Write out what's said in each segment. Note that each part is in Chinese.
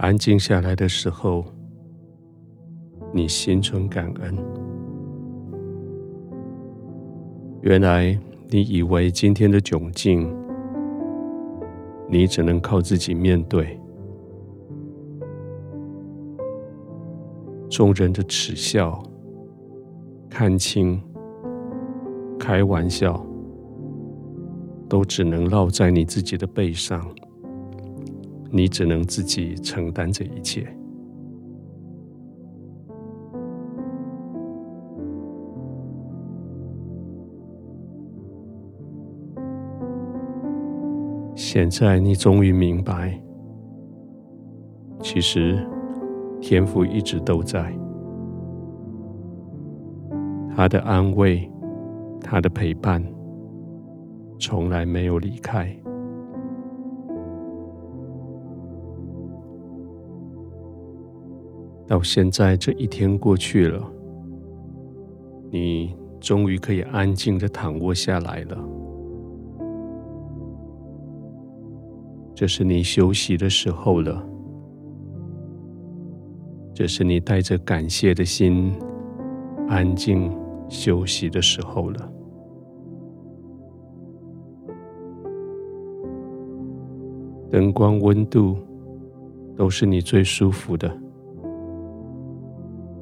安静下来的时候，你心存感恩。原来你以为今天的窘境，你只能靠自己面对。众人的耻笑、看轻、开玩笑，都只能落在你自己的背上。你只能自己承担这一切。现在你终于明白，其实天父一直都在，他的安慰，他的陪伴，从来没有离开。到现在这一天过去了，你终于可以安静的躺卧下来了。这是你休息的时候了，这是你带着感谢的心安静休息的时候了。灯光、温度都是你最舒服的。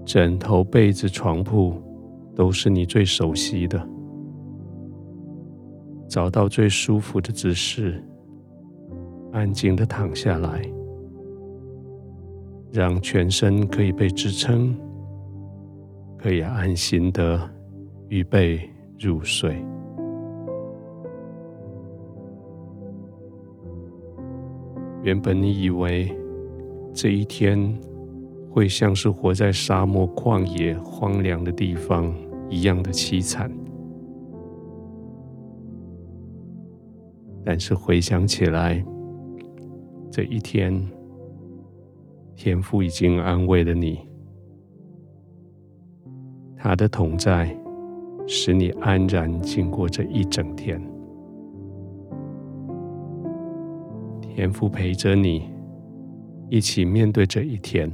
枕头、被子、床铺都是你最熟悉的。找到最舒服的姿势，安静的躺下来，让全身可以被支撑，可以安心的预备入睡。原本你以为这一天，会像是活在沙漠、旷野、荒凉的地方一样的凄惨，但是回想起来，这一天，天父已经安慰了你，他的同在使你安然经过这一整天，天父陪着你一起面对这一天。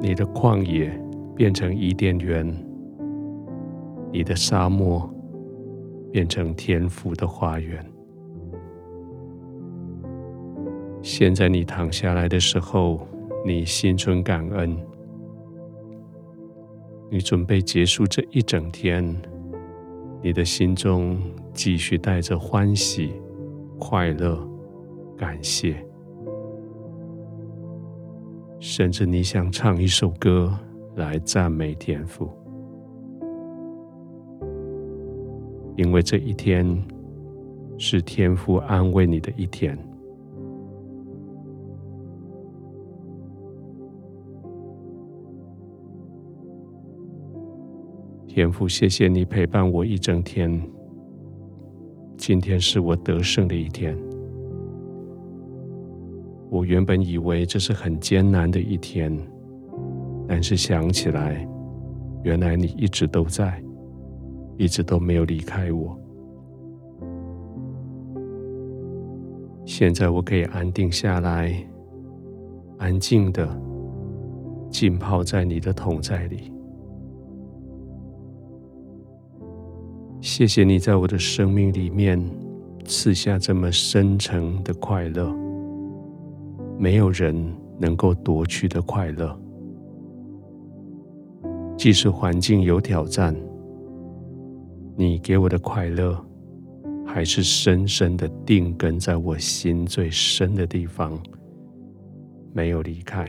你的旷野变成伊甸园，你的沙漠变成天府的花园。现在你躺下来的时候，你心存感恩，你准备结束这一整天，你的心中继续带着欢喜、快乐、感谢。甚至你想唱一首歌来赞美天父，因为这一天是天父安慰你的一天。天父，谢谢你陪伴我一整天，今天是我得胜的一天。我原本以为这是很艰难的一天，但是想起来，原来你一直都在，一直都没有离开我。现在我可以安定下来，安静的浸泡在你的同在里。谢谢你在我的生命里面赐下这么深沉的快乐。没有人能够夺去的快乐，即使环境有挑战，你给我的快乐，还是深深的定根在我心最深的地方，没有离开。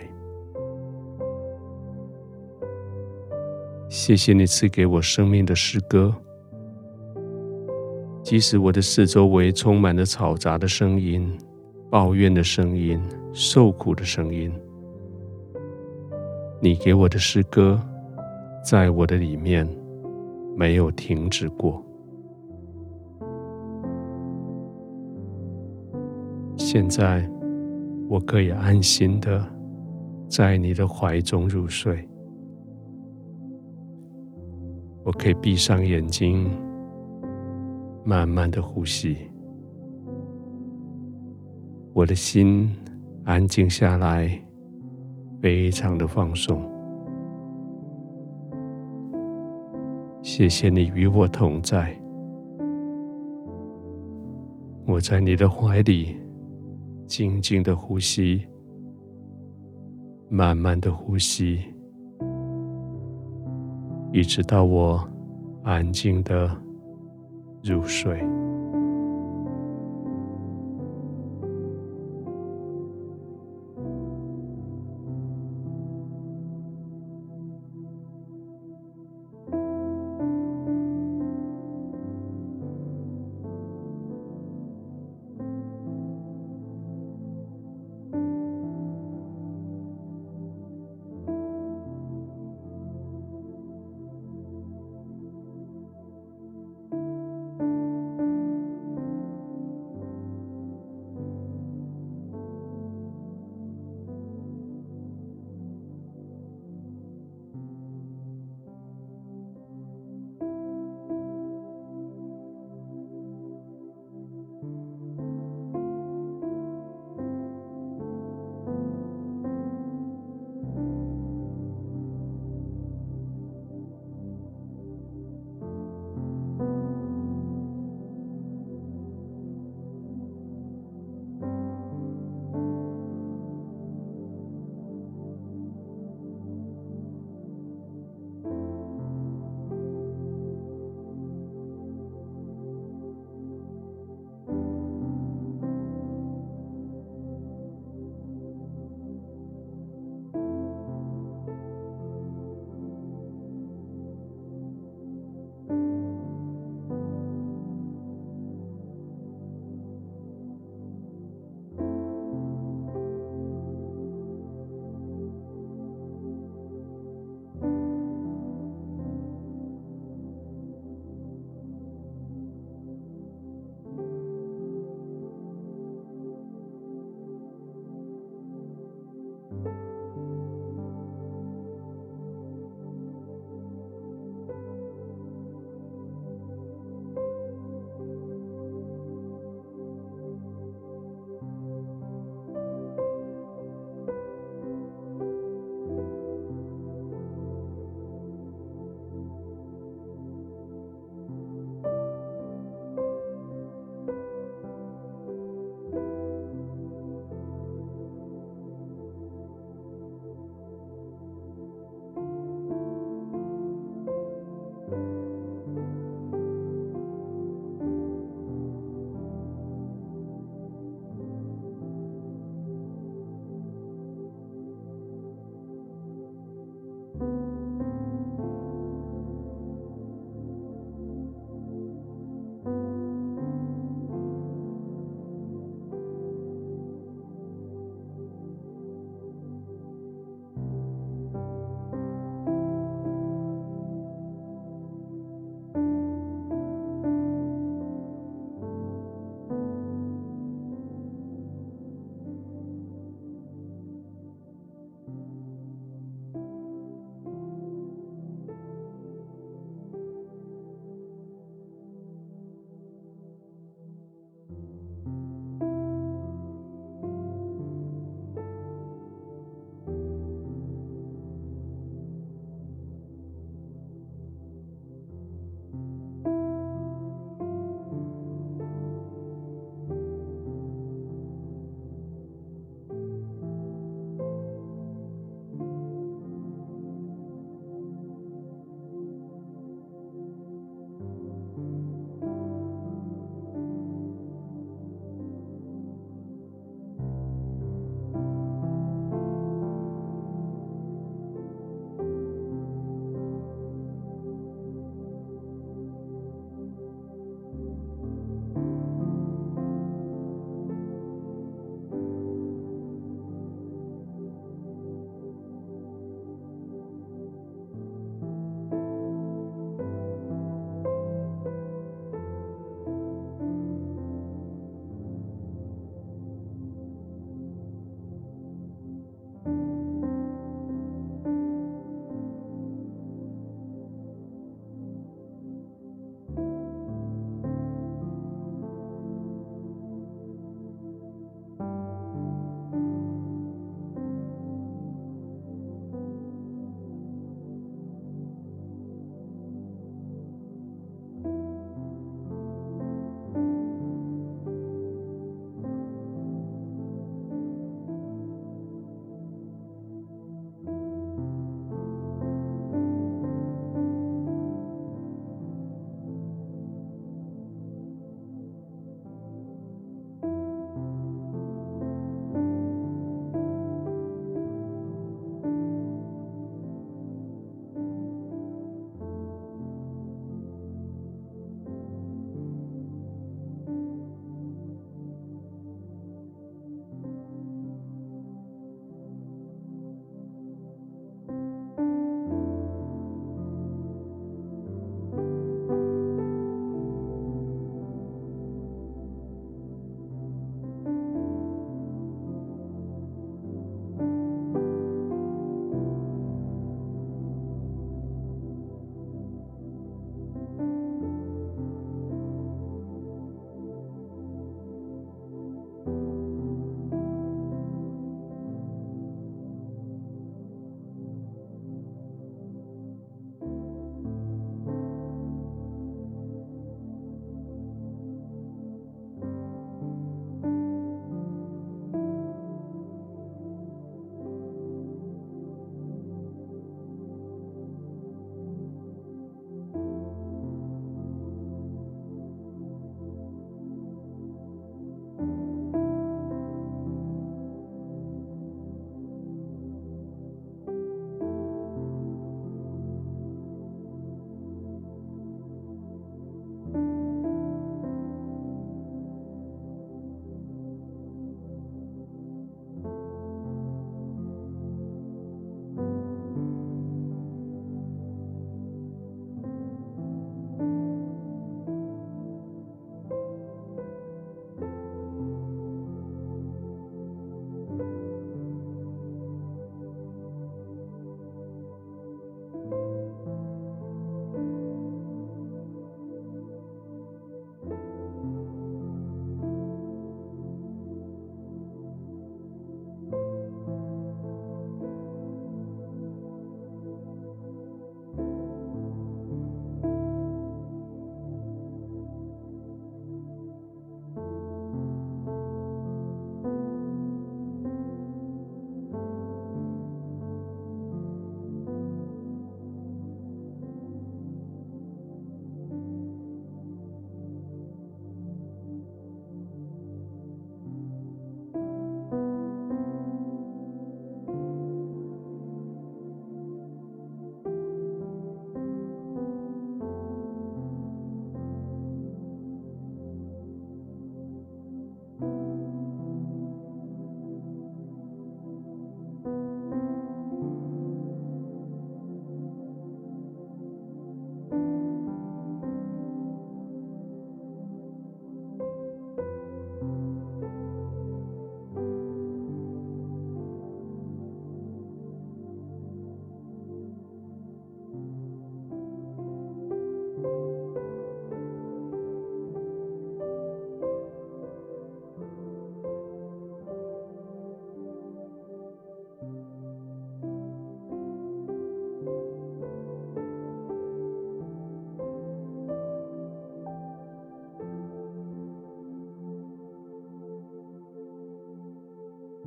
谢谢你赐给我生命的诗歌，即使我的四周围充满了嘈杂的声音。抱怨的声音，受苦的声音，你给我的诗歌，在我的里面没有停止过。现在我可以安心的在你的怀中入睡，我可以闭上眼睛，慢慢的呼吸。我的心安静下来，非常的放松。谢谢你与我同在，我在你的怀里静静的呼吸，慢慢的呼吸，一直到我安静的入睡。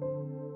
you.